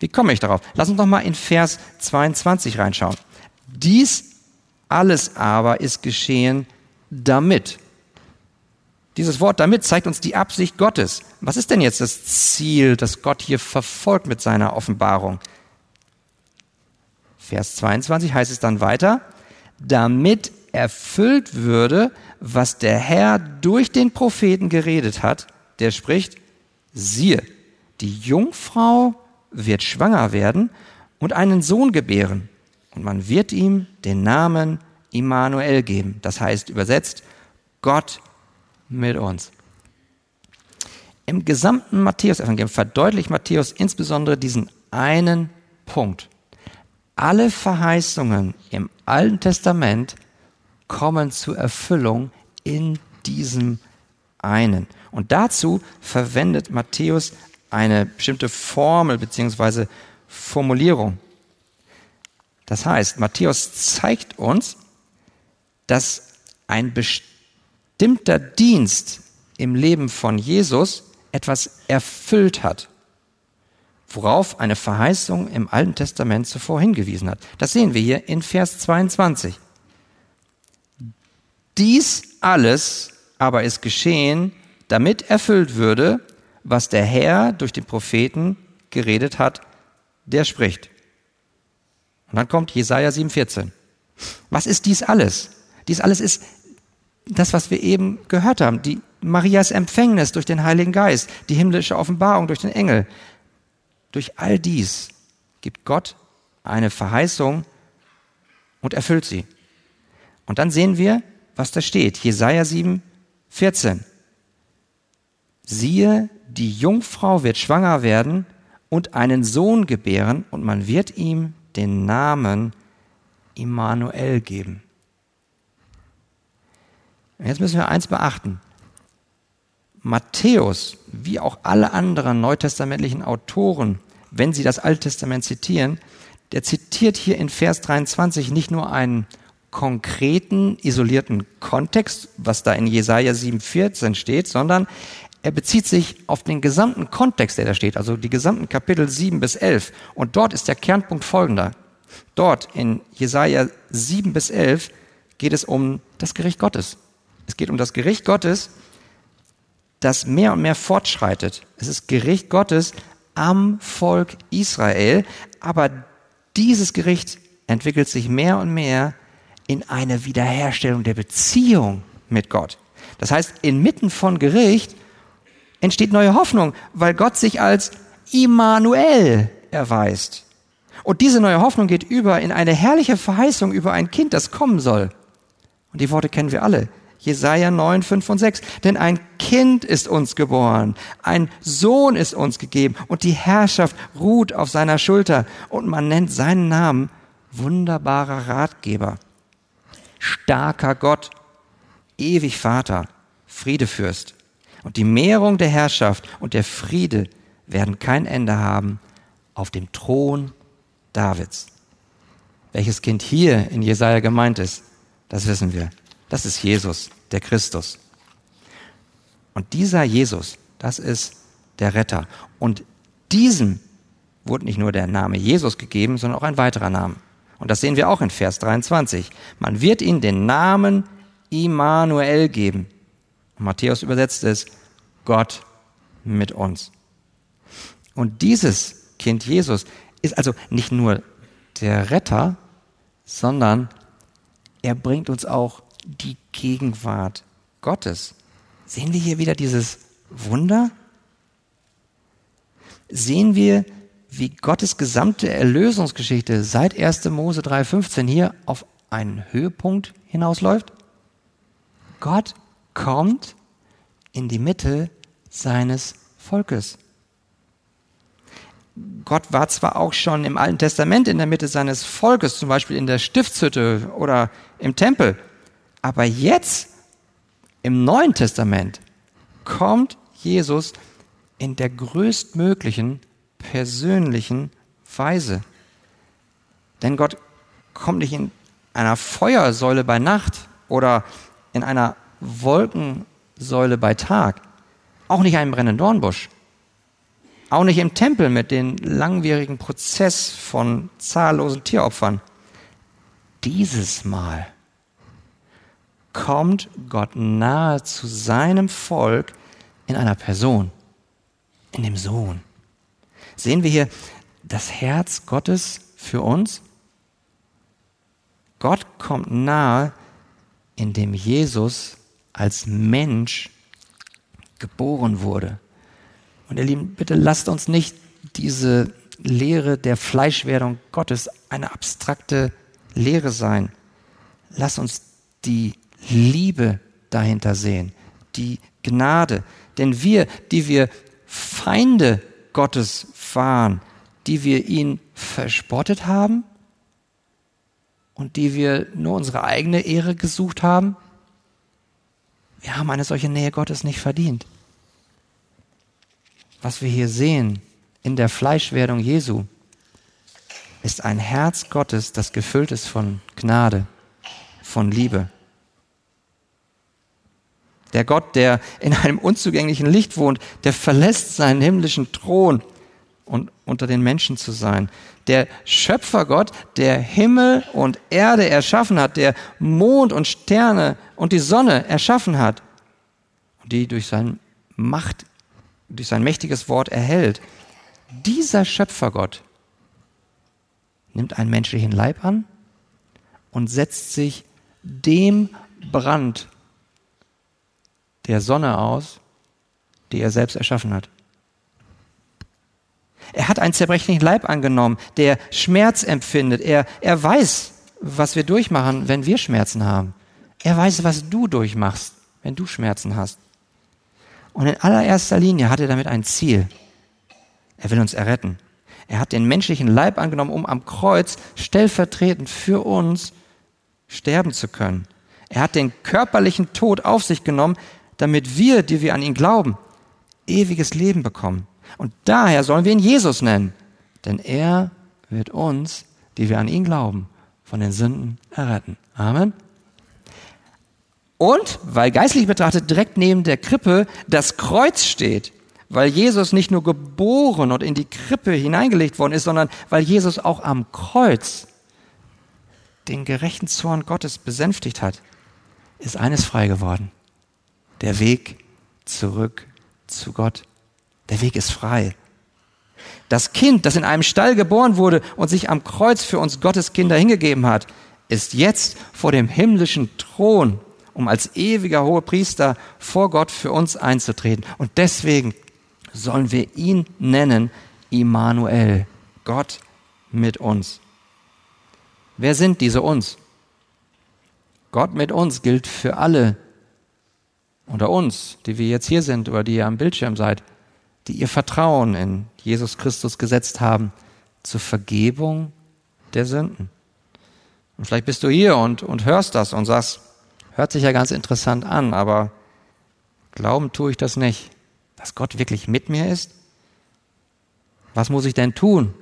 Wie komme ich darauf? Lass uns noch mal in Vers 22 reinschauen. Dies alles aber ist geschehen damit. Dieses Wort damit zeigt uns die Absicht Gottes. Was ist denn jetzt das Ziel, das Gott hier verfolgt mit seiner Offenbarung? Vers 22 heißt es dann weiter, damit erfüllt würde, was der Herr durch den Propheten geredet hat, der spricht, siehe, die Jungfrau wird schwanger werden und einen Sohn gebären, und man wird ihm den Namen Immanuel geben. Das heißt übersetzt, Gott mit uns. Im gesamten Matthäus-Evangelium verdeutlicht Matthäus insbesondere diesen einen Punkt. Alle Verheißungen im Alten Testament kommen zur Erfüllung in diesem einen. Und dazu verwendet Matthäus eine bestimmte Formel beziehungsweise Formulierung. Das heißt, Matthäus zeigt uns, dass ein bestimmter Dienst im Leben von Jesus etwas erfüllt hat, worauf eine Verheißung im Alten Testament zuvor hingewiesen hat. Das sehen wir hier in Vers 22. Dies alles aber ist geschehen, damit erfüllt würde, was der Herr durch den Propheten geredet hat, der spricht. Und dann kommt Jesaja 7,14. Was ist dies alles? Dies alles ist das, was wir eben gehört haben, die Marias Empfängnis durch den Heiligen Geist, die himmlische Offenbarung durch den Engel. Durch all dies gibt Gott eine Verheißung und erfüllt sie. Und dann sehen wir, was da steht. Jesaja 7, 14. Siehe, die Jungfrau wird schwanger werden und einen Sohn gebären und man wird ihm den Namen Immanuel geben. Jetzt müssen wir eins beachten. Matthäus, wie auch alle anderen neutestamentlichen Autoren, wenn sie das Alte Testament zitieren, der zitiert hier in Vers 23 nicht nur einen konkreten, isolierten Kontext, was da in Jesaja 7,14 steht, sondern er bezieht sich auf den gesamten Kontext, der da steht, also die gesamten Kapitel 7 bis 11. Und dort ist der Kernpunkt folgender. Dort in Jesaja 7 bis 11 geht es um das Gericht Gottes. Es geht um das Gericht Gottes, das mehr und mehr fortschreitet. Es ist Gericht Gottes am Volk Israel, aber dieses Gericht entwickelt sich mehr und mehr in eine Wiederherstellung der Beziehung mit Gott. Das heißt, inmitten von Gericht entsteht neue Hoffnung, weil Gott sich als Immanuel erweist. Und diese neue Hoffnung geht über in eine herrliche Verheißung über ein Kind, das kommen soll. Und die Worte kennen wir alle. Jesaja 9, 5 und 6. Denn ein Kind ist uns geboren, ein Sohn ist uns gegeben und die Herrschaft ruht auf seiner Schulter und man nennt seinen Namen wunderbarer Ratgeber, starker Gott, ewig Vater, Friedefürst. Und die Mehrung der Herrschaft und der Friede werden kein Ende haben auf dem Thron Davids. Welches Kind hier in Jesaja gemeint ist, das wissen wir. Das ist Jesus, der Christus. Und dieser Jesus, das ist der Retter. Und diesem wurde nicht nur der Name Jesus gegeben, sondern auch ein weiterer Name. Und das sehen wir auch in Vers 23. Man wird ihm den Namen Immanuel geben. Matthäus übersetzt es, Gott mit uns. Und dieses Kind Jesus ist also nicht nur der Retter, sondern er bringt uns auch die Gegenwart Gottes. Sehen wir hier wieder dieses Wunder? Sehen wir, wie Gottes gesamte Erlösungsgeschichte seit 1. Mose 3.15 hier auf einen Höhepunkt hinausläuft? Gott kommt in die Mitte seines Volkes. Gott war zwar auch schon im Alten Testament in der Mitte seines Volkes, zum Beispiel in der Stiftshütte oder im Tempel, aber jetzt im Neuen Testament kommt Jesus in der größtmöglichen persönlichen Weise. Denn Gott kommt nicht in einer Feuersäule bei Nacht oder in einer Wolkensäule bei Tag, auch nicht einem brennenden Dornbusch, auch nicht im Tempel mit dem langwierigen Prozess von zahllosen Tieropfern. Dieses Mal kommt Gott nahe zu seinem Volk in einer Person, in dem Sohn. Sehen wir hier das Herz Gottes für uns? Gott kommt nahe, indem Jesus als Mensch geboren wurde. Und ihr Lieben, bitte lasst uns nicht diese Lehre der Fleischwerdung Gottes eine abstrakte Lehre sein. Lasst uns die Liebe dahinter sehen, die Gnade. Denn wir, die wir Feinde Gottes waren, die wir ihn verspottet haben und die wir nur unsere eigene Ehre gesucht haben, wir haben eine solche Nähe Gottes nicht verdient. Was wir hier sehen in der Fleischwerdung Jesu, ist ein Herz Gottes, das gefüllt ist von Gnade, von Liebe. Der Gott, der in einem unzugänglichen Licht wohnt, der verlässt seinen himmlischen Thron und unter den Menschen zu sein. Der Schöpfergott, der Himmel und Erde erschaffen hat, der Mond und Sterne und die Sonne erschaffen hat die durch sein Macht, durch sein mächtiges Wort erhält. Dieser Schöpfergott nimmt einen menschlichen Leib an und setzt sich dem Brand der Sonne aus, die er selbst erschaffen hat. Er hat einen zerbrechlichen Leib angenommen, der Schmerz empfindet. Er, er weiß, was wir durchmachen, wenn wir Schmerzen haben. Er weiß, was du durchmachst, wenn du Schmerzen hast. Und in allererster Linie hat er damit ein Ziel. Er will uns erretten. Er hat den menschlichen Leib angenommen, um am Kreuz stellvertretend für uns sterben zu können. Er hat den körperlichen Tod auf sich genommen, damit wir, die wir an ihn glauben, ewiges Leben bekommen. Und daher sollen wir ihn Jesus nennen, denn er wird uns, die wir an ihn glauben, von den Sünden erretten. Amen. Und weil geistlich betrachtet direkt neben der Krippe das Kreuz steht, weil Jesus nicht nur geboren und in die Krippe hineingelegt worden ist, sondern weil Jesus auch am Kreuz den gerechten Zorn Gottes besänftigt hat, ist eines frei geworden. Der Weg zurück zu Gott. Der Weg ist frei. Das Kind, das in einem Stall geboren wurde und sich am Kreuz für uns Gottes Kinder hingegeben hat, ist jetzt vor dem himmlischen Thron, um als ewiger hoher Priester vor Gott für uns einzutreten. Und deswegen sollen wir ihn nennen Immanuel, Gott mit uns. Wer sind diese uns? Gott mit uns gilt für alle unter uns, die wir jetzt hier sind oder die ihr am Bildschirm seid, die ihr Vertrauen in Jesus Christus gesetzt haben zur Vergebung der Sünden. Und vielleicht bist du hier und, und hörst das und sagst, hört sich ja ganz interessant an, aber glauben tue ich das nicht, dass Gott wirklich mit mir ist. Was muss ich denn tun,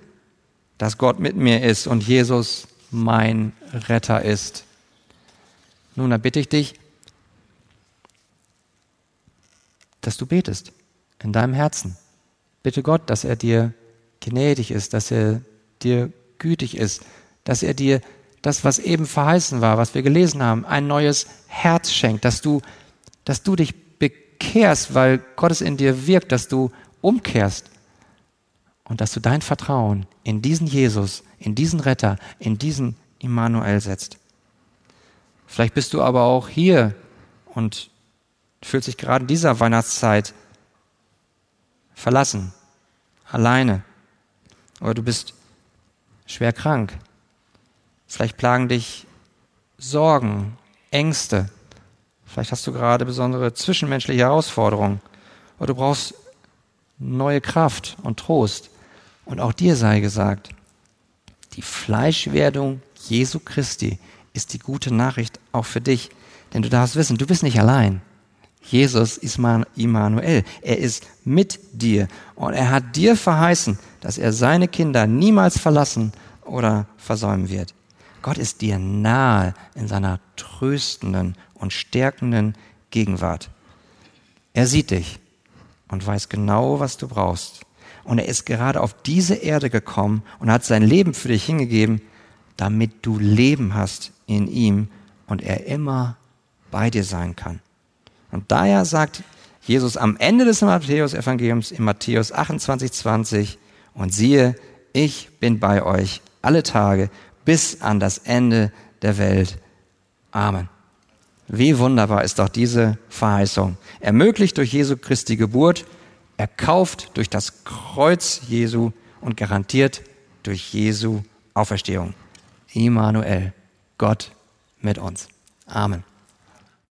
dass Gott mit mir ist und Jesus mein Retter ist? Nun, da bitte ich dich, dass du betest in deinem Herzen. Bitte Gott, dass er dir gnädig ist, dass er dir gütig ist, dass er dir das, was eben verheißen war, was wir gelesen haben, ein neues Herz schenkt, dass du, dass du dich bekehrst, weil Gott es in dir wirkt, dass du umkehrst und dass du dein Vertrauen in diesen Jesus, in diesen Retter, in diesen Immanuel setzt. Vielleicht bist du aber auch hier und fühlst dich gerade in dieser Weihnachtszeit verlassen, alleine. Oder du bist schwer krank. Vielleicht plagen dich Sorgen, Ängste. Vielleicht hast du gerade besondere zwischenmenschliche Herausforderungen. Oder du brauchst neue Kraft und Trost. Und auch dir sei gesagt, die Fleischwerdung Jesu Christi ist die gute Nachricht auch für dich. Denn du darfst wissen, du bist nicht allein. Jesus ist Immanuel. Er ist mit dir. Und er hat dir verheißen, dass er seine Kinder niemals verlassen oder versäumen wird. Gott ist dir nahe in seiner tröstenden und stärkenden Gegenwart. Er sieht dich und weiß genau, was du brauchst. Und er ist gerade auf diese Erde gekommen und hat sein Leben für dich hingegeben, damit du Leben hast in ihm und er immer bei dir sein kann. Und daher sagt Jesus am Ende des Matthäus-Evangeliums in Matthäus 28, 20, und siehe, ich bin bei euch alle Tage bis an das Ende der Welt. Amen. Wie wunderbar ist doch diese Verheißung. Ermöglicht durch Jesu Christi Geburt, erkauft durch das Kreuz Jesu und garantiert durch Jesu Auferstehung. Immanuel, Gott mit uns. Amen.